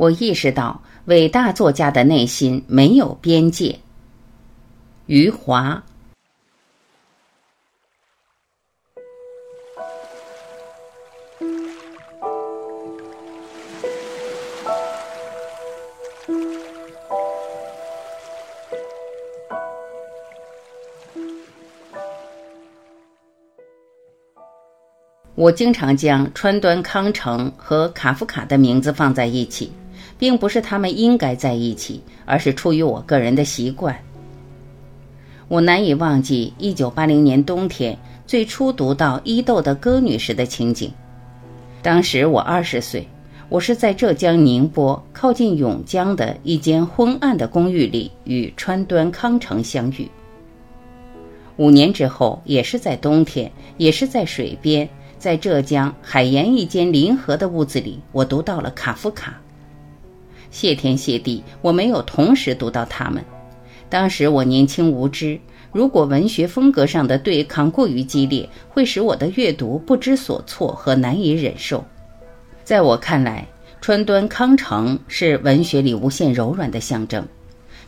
我意识到，伟大作家的内心没有边界。余华。我经常将川端康成和卡夫卡的名字放在一起，并不是他们应该在一起，而是出于我个人的习惯。我难以忘记1980年冬天最初读到伊豆的歌女时的情景。当时我二十岁，我是在浙江宁波靠近甬江的一间昏暗的公寓里与川端康成相遇。五年之后，也是在冬天，也是在水边。在浙江海盐一间临河的屋子里，我读到了卡夫卡。谢天谢地，我没有同时读到他们。当时我年轻无知，如果文学风格上的对抗过于激烈，会使我的阅读不知所措和难以忍受。在我看来，川端康成是文学里无限柔软的象征，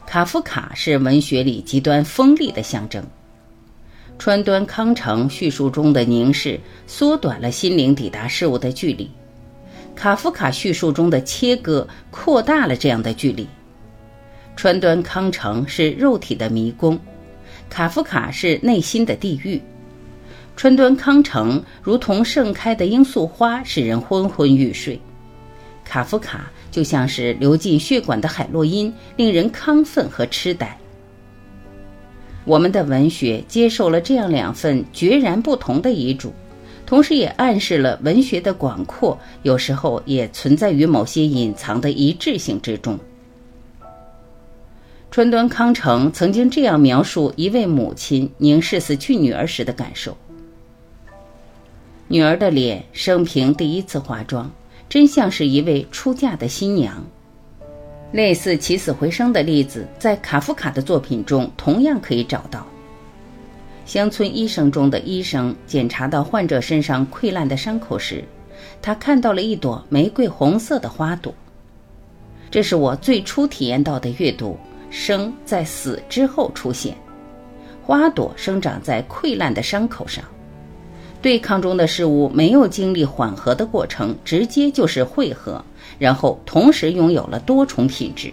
卡夫卡是文学里极端锋利的象征。川端康成叙述中的凝视缩短了心灵抵达事物的距离，卡夫卡叙述中的切割扩大了这样的距离。川端康成是肉体的迷宫，卡夫卡是内心的地狱。川端康成如同盛开的罂粟花，使人昏昏欲睡；卡夫卡就像是流进血管的海洛因，令人亢奋和痴呆。我们的文学接受了这样两份决然不同的遗嘱，同时也暗示了文学的广阔，有时候也存在于某些隐藏的一致性之中。川端康成曾经这样描述一位母亲凝视死去女儿时的感受：女儿的脸生平第一次化妆，真像是一位出嫁的新娘。类似起死回生的例子，在卡夫卡的作品中同样可以找到。乡村医生中的医生检查到患者身上溃烂的伤口时，他看到了一朵玫瑰红色的花朵。这是我最初体验到的阅读：生在死之后出现，花朵生长在溃烂的伤口上。对抗中的事物没有经历缓和的过程，直接就是汇合。然后同时拥有了多重品质，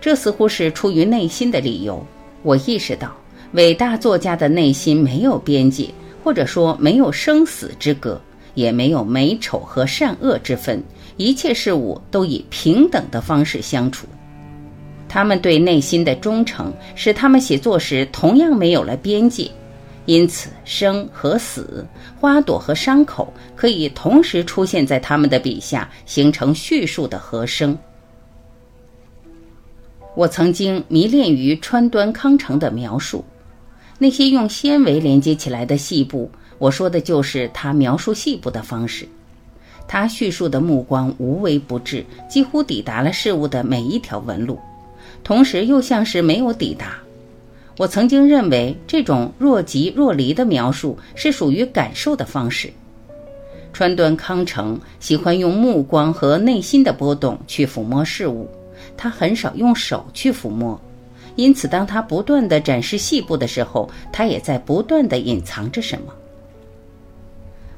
这似乎是出于内心的理由。我意识到，伟大作家的内心没有边界，或者说没有生死之隔，也没有美丑和善恶之分，一切事物都以平等的方式相处。他们对内心的忠诚，使他们写作时同样没有了边界。因此，生和死、花朵和伤口可以同时出现在他们的笔下，形成叙述的和声。我曾经迷恋于川端康成的描述，那些用纤维连接起来的细部，我说的就是他描述细部的方式。他叙述的目光无微不至，几乎抵达了事物的每一条纹路，同时又像是没有抵达。我曾经认为这种若即若离的描述是属于感受的方式。川端康成喜欢用目光和内心的波动去抚摸事物，他很少用手去抚摸，因此当他不断地展示细部的时候，他也在不断地隐藏着什么。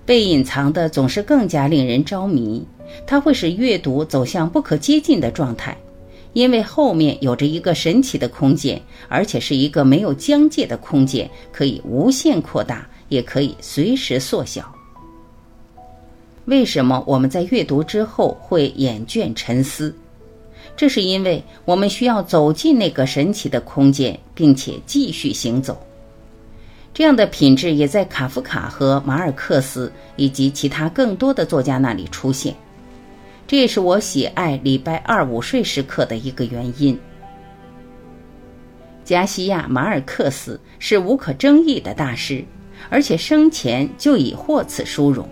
被隐藏的总是更加令人着迷，它会使阅读走向不可接近的状态。因为后面有着一个神奇的空间，而且是一个没有疆界的空间，可以无限扩大，也可以随时缩小。为什么我们在阅读之后会厌倦沉思？这是因为我们需要走进那个神奇的空间，并且继续行走。这样的品质也在卡夫卡和马尔克斯以及其他更多的作家那里出现。这也是我喜爱礼拜二午睡时刻的一个原因。加西亚·马尔克斯是无可争议的大师，而且生前就已获此殊荣。《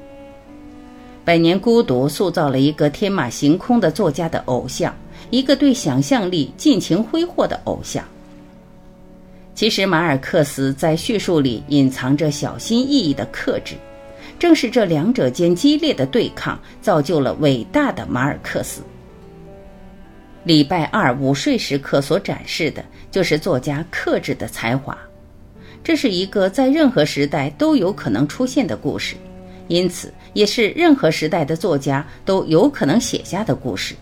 百年孤独》塑造了一个天马行空的作家的偶像，一个对想象力尽情挥霍的偶像。其实，马尔克斯在叙述里隐藏着小心翼翼的克制。正是这两者间激烈的对抗，造就了伟大的马尔克斯。礼拜二午睡时刻所展示的，就是作家克制的才华。这是一个在任何时代都有可能出现的故事，因此也是任何时代的作家都有可能写下的故事。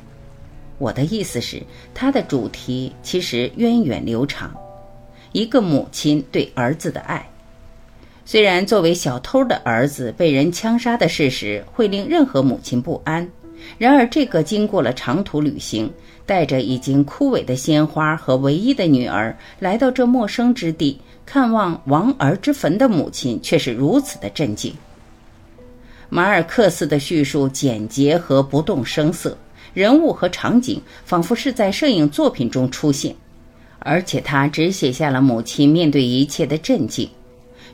我的意思是，它的主题其实源远流长，一个母亲对儿子的爱。虽然作为小偷的儿子被人枪杀的事实会令任何母亲不安，然而这个经过了长途旅行，带着已经枯萎的鲜花和唯一的女儿来到这陌生之地看望亡儿之坟的母亲，却是如此的震惊。马尔克斯的叙述简洁和不动声色，人物和场景仿佛是在摄影作品中出现，而且他只写下了母亲面对一切的震惊。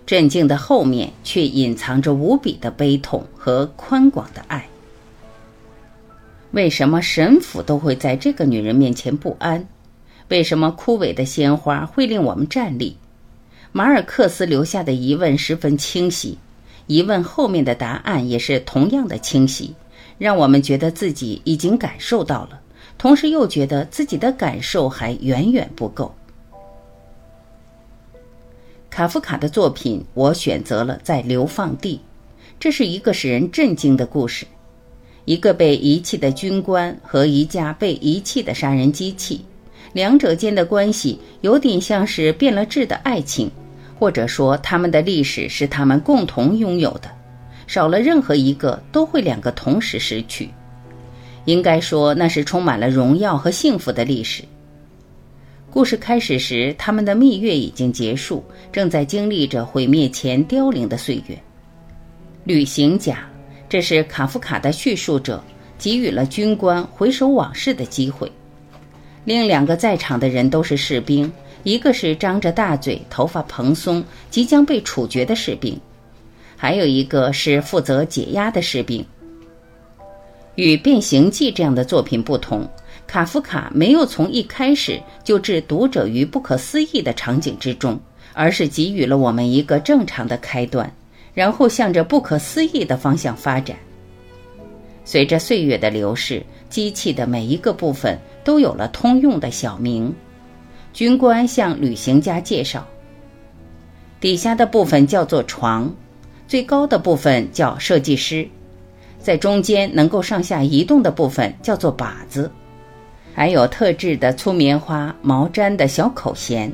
镇静的后面，却隐藏着无比的悲痛和宽广的爱。为什么神父都会在这个女人面前不安？为什么枯萎的鲜花会令我们站立？马尔克斯留下的疑问十分清晰，疑问后面的答案也是同样的清晰，让我们觉得自己已经感受到了，同时又觉得自己的感受还远远不够。卡夫卡的作品，我选择了在流放地。这是一个使人震惊的故事：一个被遗弃的军官和一架被遗弃的杀人机器，两者间的关系有点像是变了质的爱情，或者说他们的历史是他们共同拥有的，少了任何一个都会两个同时失去。应该说，那是充满了荣耀和幸福的历史。故事开始时，他们的蜜月已经结束，正在经历着毁灭前凋零的岁月。旅行家，这是卡夫卡的叙述者，给予了军官回首往事的机会。另两个在场的人都是士兵，一个是张着大嘴、头发蓬松、即将被处决的士兵，还有一个是负责解压的士兵。与《变形记》这样的作品不同。卡夫卡没有从一开始就置读者于不可思议的场景之中，而是给予了我们一个正常的开端，然后向着不可思议的方向发展。随着岁月的流逝，机器的每一个部分都有了通用的小名。军官向旅行家介绍：底下的部分叫做床，最高的部分叫设计师，在中间能够上下移动的部分叫做靶子。还有特制的粗棉花毛毡的小口弦，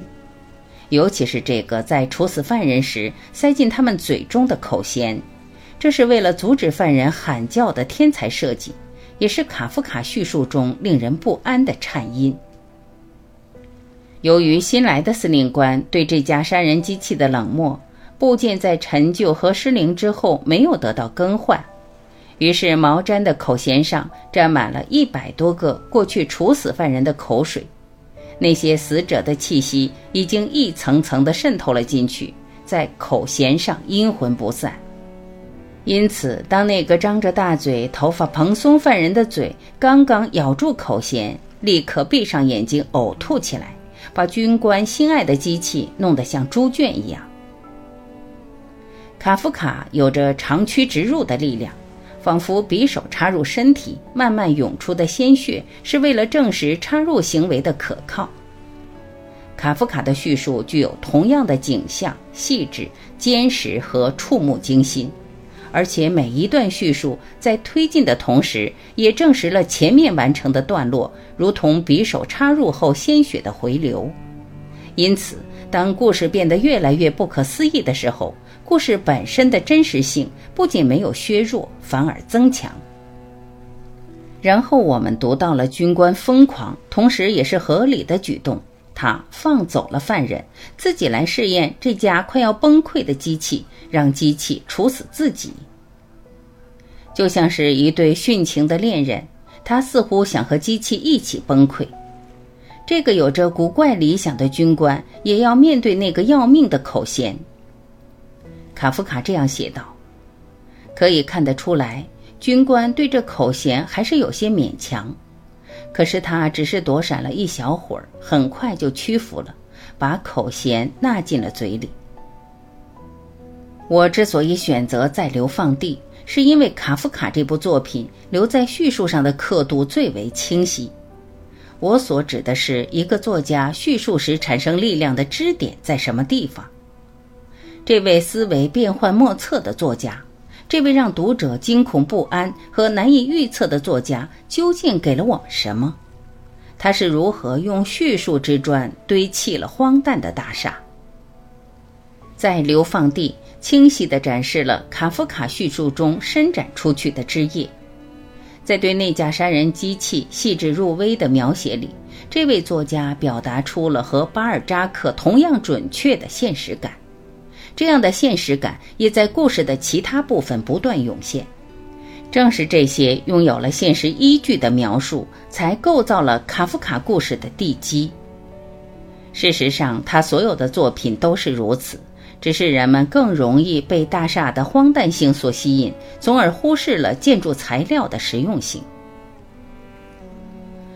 尤其是这个在处死犯人时塞进他们嘴中的口弦，这是为了阻止犯人喊叫的天才设计，也是卡夫卡叙述中令人不安的颤音。由于新来的司令官对这家杀人机器的冷漠，部件在陈旧和失灵之后没有得到更换。于是，毛毡的口弦上沾满了一百多个过去处死犯人的口水，那些死者的气息已经一层层地渗透了进去，在口弦上阴魂不散。因此，当那个张着大嘴、头发蓬松犯人的嘴刚刚咬住口弦，立刻闭上眼睛呕吐起来，把军官心爱的机器弄得像猪圈一样。卡夫卡有着长驱直入的力量。仿佛匕首插入身体，慢慢涌出的鲜血是为了证实插入行为的可靠。卡夫卡的叙述具有同样的景象、细致、坚实和触目惊心，而且每一段叙述在推进的同时，也证实了前面完成的段落如同匕首插入后鲜血的回流。因此，当故事变得越来越不可思议的时候，故事本身的真实性不仅没有削弱，反而增强。然后我们读到了军官疯狂，同时也是合理的举动。他放走了犯人，自己来试验这架快要崩溃的机器，让机器处死自己。就像是一对殉情的恋人，他似乎想和机器一起崩溃。这个有着古怪理想的军官，也要面对那个要命的口弦。卡夫卡这样写道：“可以看得出来，军官对这口弦还是有些勉强，可是他只是躲闪了一小会儿，很快就屈服了，把口弦纳进了嘴里。我之所以选择在流放地，是因为卡夫卡这部作品留在叙述上的刻度最为清晰。我所指的是一个作家叙述时产生力量的支点在什么地方。这位思维变幻莫测的作家，这位让读者惊恐不安和难以预测的作家，究竟给了我们什么？他是如何用叙述之砖堆砌了荒诞的大厦？在流放地，清晰地展示了卡夫卡叙述中伸展出去的枝叶。在对那架杀人机器细致入微的描写里，这位作家表达出了和巴尔扎克同样准确的现实感。这样的现实感也在故事的其他部分不断涌现。正是这些拥有了现实依据的描述，才构造了卡夫卡故事的地基。事实上，他所有的作品都是如此。只是人们更容易被大厦的荒诞性所吸引，从而忽视了建筑材料的实用性。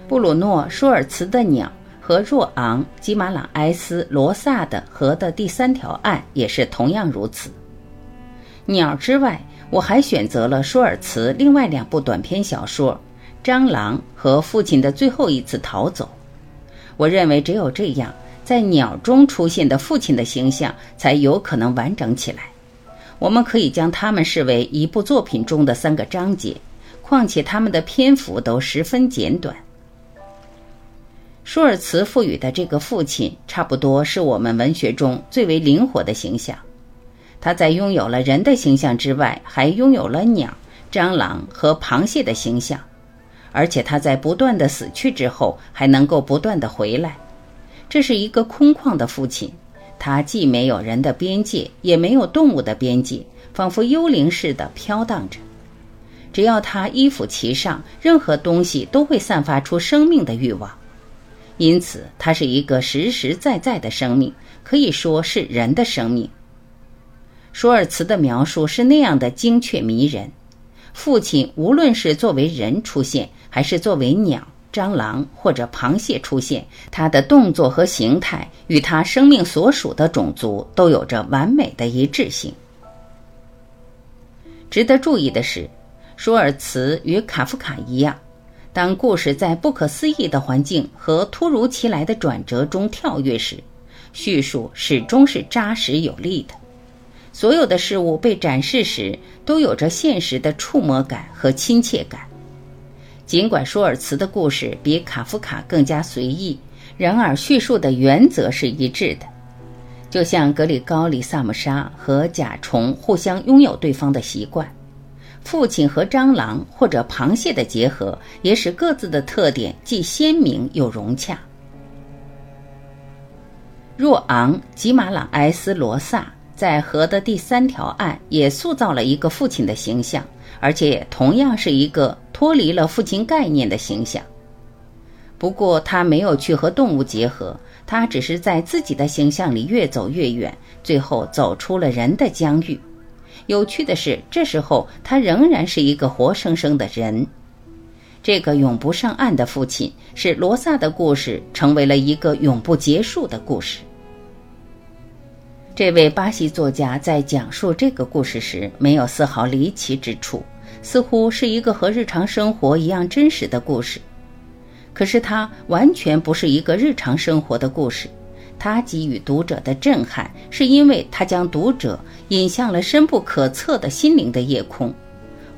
布鲁诺·舒尔茨的鸟和若昂·吉马朗埃斯·罗萨的河的第三条岸也是同样如此。鸟之外，我还选择了舒尔茨另外两部短篇小说《蟑螂》和《父亲的最后一次逃走》。我认为只有这样。在鸟中出现的父亲的形象才有可能完整起来。我们可以将它们视为一部作品中的三个章节，况且它们的篇幅都十分简短。舒尔茨赋予的这个父亲，差不多是我们文学中最为灵活的形象。他在拥有了人的形象之外，还拥有了鸟、蟑螂和螃蟹的形象，而且他在不断的死去之后，还能够不断的回来。这是一个空旷的父亲，他既没有人的边界，也没有动物的边界，仿佛幽灵似的飘荡着。只要他依附其上，任何东西都会散发出生命的欲望。因此，它是一个实实在在的生命，可以说是人的生命。舒尔茨的描述是那样的精确迷人。父亲无论是作为人出现，还是作为鸟。蟑螂或者螃蟹出现，他的动作和形态与他生命所属的种族都有着完美的一致性。值得注意的是，舒尔茨与卡夫卡一样，当故事在不可思议的环境和突如其来的转折中跳跃时，叙述始终是扎实有力的。所有的事物被展示时，都有着现实的触摸感和亲切感。尽管舒尔茨的故事比卡夫卡更加随意，然而叙述的原则是一致的。就像格里高里·萨姆沙和甲虫互相拥有对方的习惯，父亲和蟑螂或者螃蟹的结合也使各自的特点既鲜明又融洽。若昂·吉马朗埃斯·罗萨在河的第三条岸也塑造了一个父亲的形象。而且同样是一个脱离了父亲概念的形象。不过他没有去和动物结合，他只是在自己的形象里越走越远，最后走出了人的疆域。有趣的是，这时候他仍然是一个活生生的人。这个永不上岸的父亲，使罗萨的故事成为了一个永不结束的故事。这位巴西作家在讲述这个故事时，没有丝毫离奇之处，似乎是一个和日常生活一样真实的故事。可是，它完全不是一个日常生活的故事。他给予读者的震撼，是因为他将读者引向了深不可测的心灵的夜空，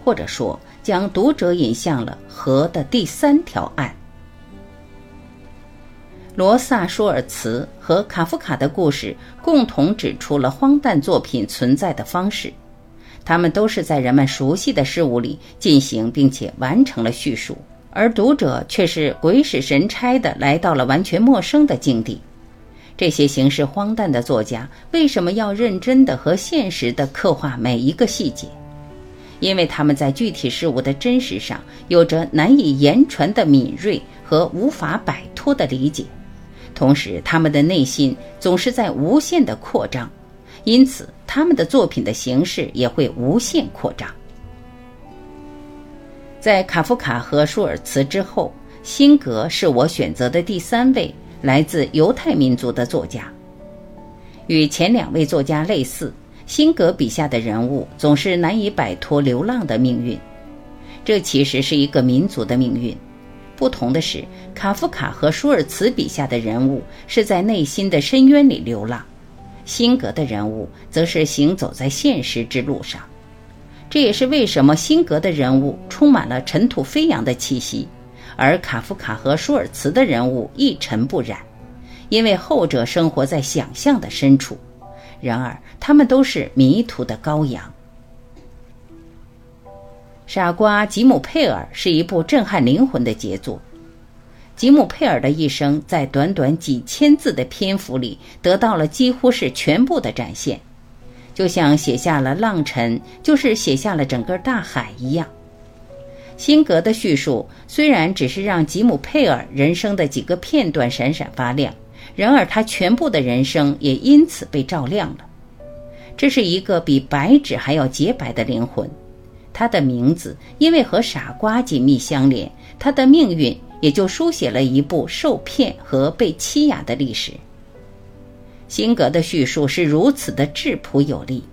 或者说，将读者引向了河的第三条岸。罗萨、舒尔茨和卡夫卡的故事共同指出了荒诞作品存在的方式，他们都是在人们熟悉的事物里进行并且完成了叙述，而读者却是鬼使神差的来到了完全陌生的境地。这些形式荒诞的作家为什么要认真的和现实的刻画每一个细节？因为他们在具体事物的真实上有着难以言传的敏锐和无法摆脱的理解。同时，他们的内心总是在无限的扩张，因此他们的作品的形式也会无限扩张。在卡夫卡和舒尔茨之后，辛格是我选择的第三位来自犹太民族的作家。与前两位作家类似，辛格笔下的人物总是难以摆脱流浪的命运，这其实是一个民族的命运。不同的是，卡夫卡和舒尔茨笔下的人物是在内心的深渊里流浪，辛格的人物则是行走在现实之路上。这也是为什么辛格的人物充满了尘土飞扬的气息，而卡夫卡和舒尔茨的人物一尘不染，因为后者生活在想象的深处。然而，他们都是迷途的羔羊。傻瓜吉姆·佩尔是一部震撼灵魂的杰作。吉姆·佩尔的一生在短短几千字的篇幅里得到了几乎是全部的展现，就像写下了浪尘，就是写下了整个大海一样。辛格的叙述虽然只是让吉姆·佩尔人生的几个片段闪闪发亮，然而他全部的人生也因此被照亮了。这是一个比白纸还要洁白的灵魂。他的名字因为和傻瓜紧密相连，他的命运也就书写了一部受骗和被欺压的历史。辛格的叙述是如此的质朴有力。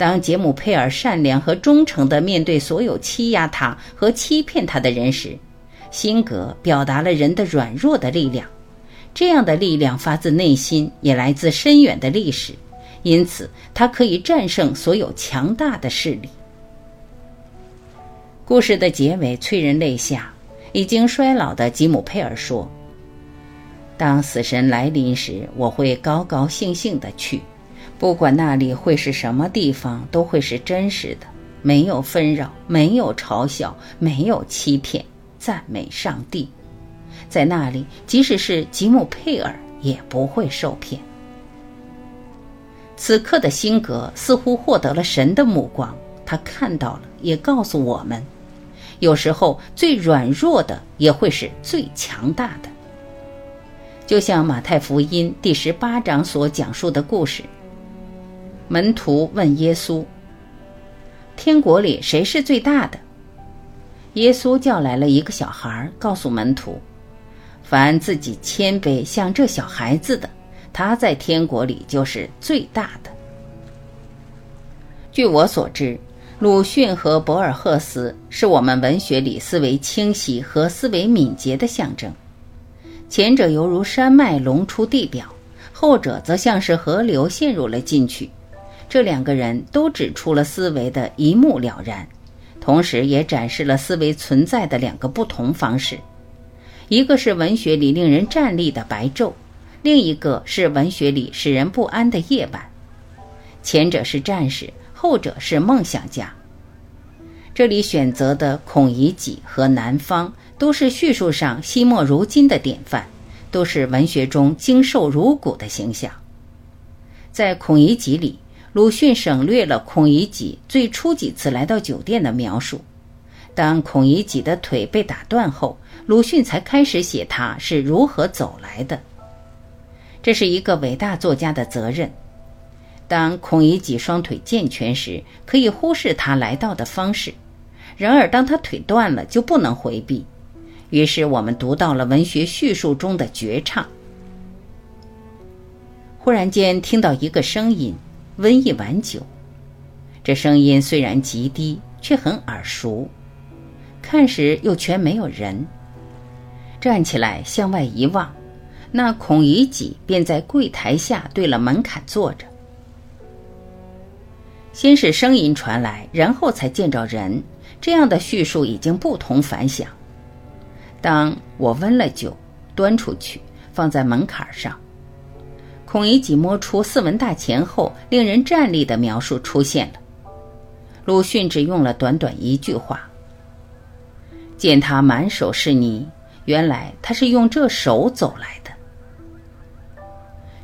当杰姆·佩尔善良和忠诚地面对所有欺压他和欺骗他的人时，辛格表达了人的软弱的力量。这样的力量发自内心，也来自深远的历史，因此他可以战胜所有强大的势力。故事的结尾催人泪下。已经衰老的吉姆·佩尔说：“当死神来临时，我会高高兴兴地去，不管那里会是什么地方，都会是真实的，没有纷扰，没有嘲笑，没有欺骗。赞美上帝，在那里，即使是吉姆·佩尔也不会受骗。”此刻的辛格似乎获得了神的目光，他看到了，也告诉我们。有时候，最软弱的也会是最强大的。就像马太福音第十八章所讲述的故事，门徒问耶稣：“天国里谁是最大的？”耶稣叫来了一个小孩，告诉门徒：“凡自己谦卑像这小孩子的，他在天国里就是最大的。”据我所知。鲁迅和博尔赫斯是我们文学里思维清晰和思维敏捷的象征，前者犹如山脉隆出地表，后者则像是河流陷入了进去。这两个人都指出了思维的一目了然，同时也展示了思维存在的两个不同方式：一个是文学里令人站立的白昼，另一个是文学里使人不安的夜晚。前者是战士。后者是梦想家。这里选择的孔乙己和南方都是叙述上惜墨如金的典范，都是文学中精瘦如骨的形象。在孔乙己里，鲁迅省略了孔乙己最初几次来到酒店的描述。当孔乙己的腿被打断后，鲁迅才开始写他是如何走来的。这是一个伟大作家的责任。当孔乙己双腿健全时，可以忽视他来到的方式；然而，当他腿断了，就不能回避。于是，我们读到了文学叙述中的绝唱。忽然间，听到一个声音：“温一碗酒。”这声音虽然极低，却很耳熟。看时又全没有人。站起来向外一望，那孔乙己便在柜台下对了门槛坐着。先是声音传来，然后才见着人，这样的叙述已经不同凡响。当我温了酒，端出去，放在门槛上，孔乙己摸出四文大钱后令人站立的描述出现了。鲁迅只用了短短一句话：“见他满手是泥，原来他是用这手走来的。”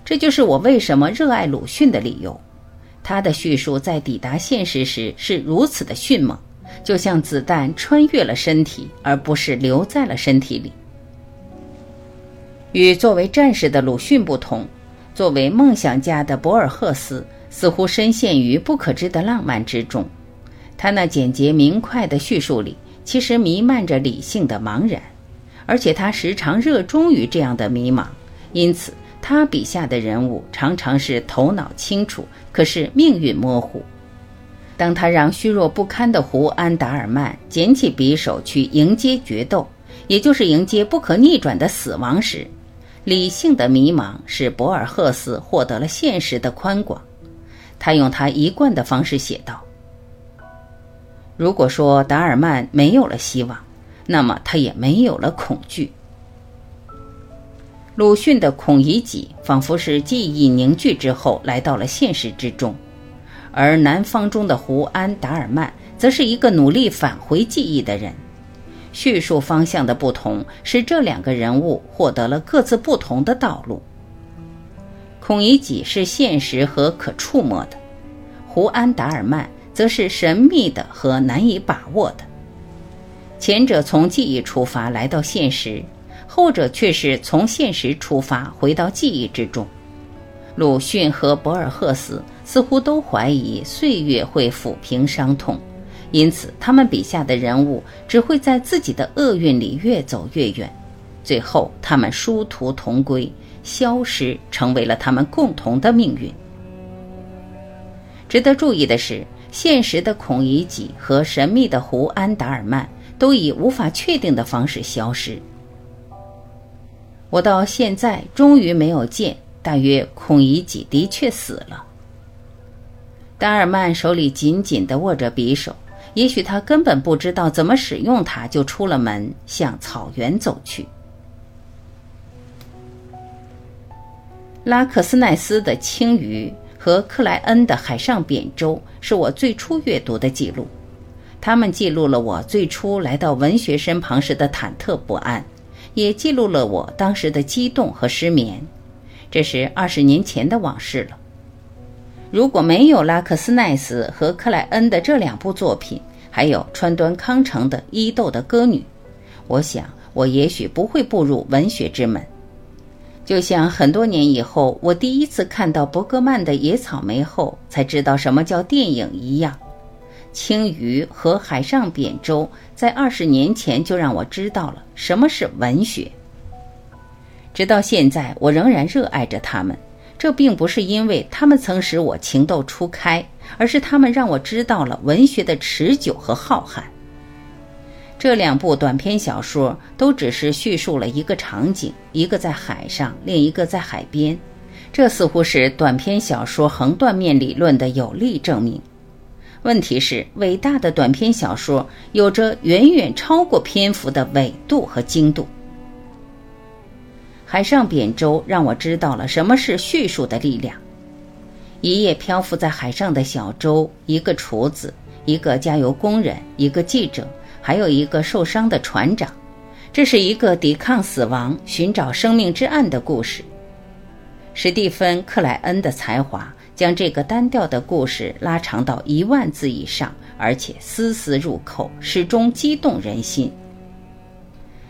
这就是我为什么热爱鲁迅的理由。他的叙述在抵达现实时是如此的迅猛，就像子弹穿越了身体，而不是留在了身体里。与作为战士的鲁迅不同，作为梦想家的博尔赫斯似乎深陷于不可知的浪漫之中。他那简洁明快的叙述里，其实弥漫着理性的茫然，而且他时常热衷于这样的迷茫，因此。他笔下的人物常常是头脑清楚，可是命运模糊。当他让虚弱不堪的胡安·达尔曼捡起匕首去迎接决斗，也就是迎接不可逆转的死亡时，理性的迷茫使博尔赫斯获得了现实的宽广。他用他一贯的方式写道：“如果说达尔曼没有了希望，那么他也没有了恐惧。”鲁迅的《孔乙己》仿佛是记忆凝聚之后来到了现实之中，而南方中的胡安·达尔曼则是一个努力返回记忆的人。叙述方向的不同，使这两个人物获得了各自不同的道路。孔乙己是现实和可触摸的，胡安·达尔曼则是神秘的和难以把握的。前者从记忆出发来到现实。后者却是从现实出发回到记忆之中。鲁迅和博尔赫斯似乎都怀疑岁月会抚平伤痛，因此他们笔下的人物只会在自己的厄运里越走越远，最后他们殊途同归，消失成为了他们共同的命运。值得注意的是，现实的孔乙己和神秘的胡安·达尔曼都以无法确定的方式消失。我到现在终于没有见，大约孔乙己的确死了。达尔曼手里紧紧地握着匕首，也许他根本不知道怎么使用它，就出了门向草原走去。拉克斯奈斯的《青鱼》和克莱恩的《海上扁舟》是我最初阅读的记录，他们记录了我最初来到文学身旁时的忐忑不安。也记录了我当时的激动和失眠，这是二十年前的往事了。如果没有拉克斯奈斯和克莱恩的这两部作品，还有川端康成的《伊豆的歌女》，我想我也许不会步入文学之门。就像很多年以后，我第一次看到伯格曼的《野草莓》后，才知道什么叫电影一样。青鱼和海上扁舟在二十年前就让我知道了什么是文学。直到现在，我仍然热爱着他们。这并不是因为他们曾使我情窦初开，而是他们让我知道了文学的持久和浩瀚。这两部短篇小说都只是叙述了一个场景，一个在海上，另一个在海边。这似乎是短篇小说横断面理论的有力证明。问题是，伟大的短篇小说有着远远超过篇幅的纬度和精度。海上扁舟让我知道了什么是叙述的力量。一夜漂浮在海上的小舟，一个厨子，一个加油工人，一个记者，还有一个受伤的船长。这是一个抵抗死亡、寻找生命之岸的故事。史蒂芬·克莱恩的才华。将这个单调的故事拉长到一万字以上，而且丝丝入扣，始终激动人心。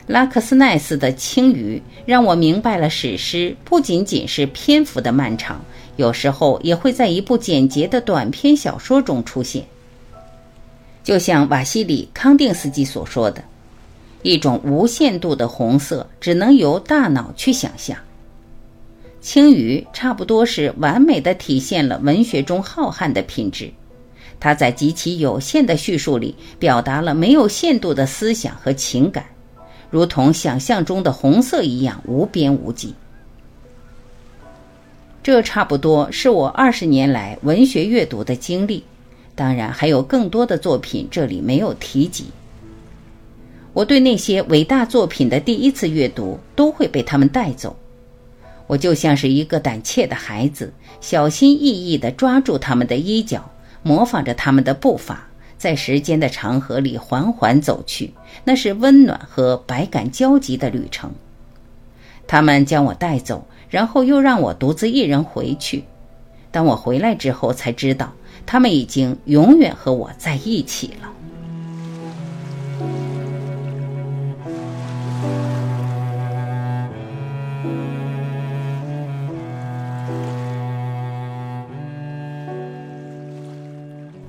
拉克斯奈斯的《青鱼》让我明白了，史诗不仅仅是篇幅的漫长，有时候也会在一部简洁的短篇小说中出现。就像瓦西里·康定斯基所说的：“一种无限度的红色，只能由大脑去想象。”青鱼差不多是完美的体现了文学中浩瀚的品质，它在极其有限的叙述里表达了没有限度的思想和情感，如同想象中的红色一样无边无际。这差不多是我二十年来文学阅读的经历，当然还有更多的作品这里没有提及。我对那些伟大作品的第一次阅读都会被他们带走。我就像是一个胆怯的孩子，小心翼翼地抓住他们的衣角，模仿着他们的步伐，在时间的长河里缓缓走去。那是温暖和百感交集的旅程。他们将我带走，然后又让我独自一人回去。当我回来之后，才知道他们已经永远和我在一起了。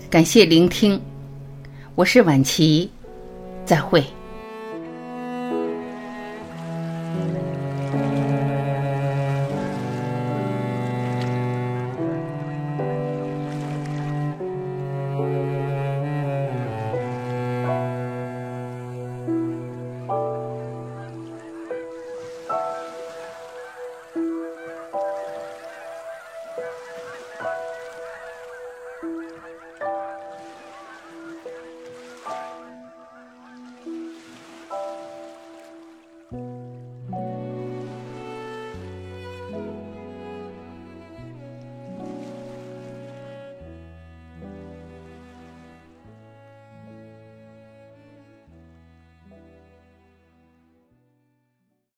感谢聆听，我是晚琪，再会。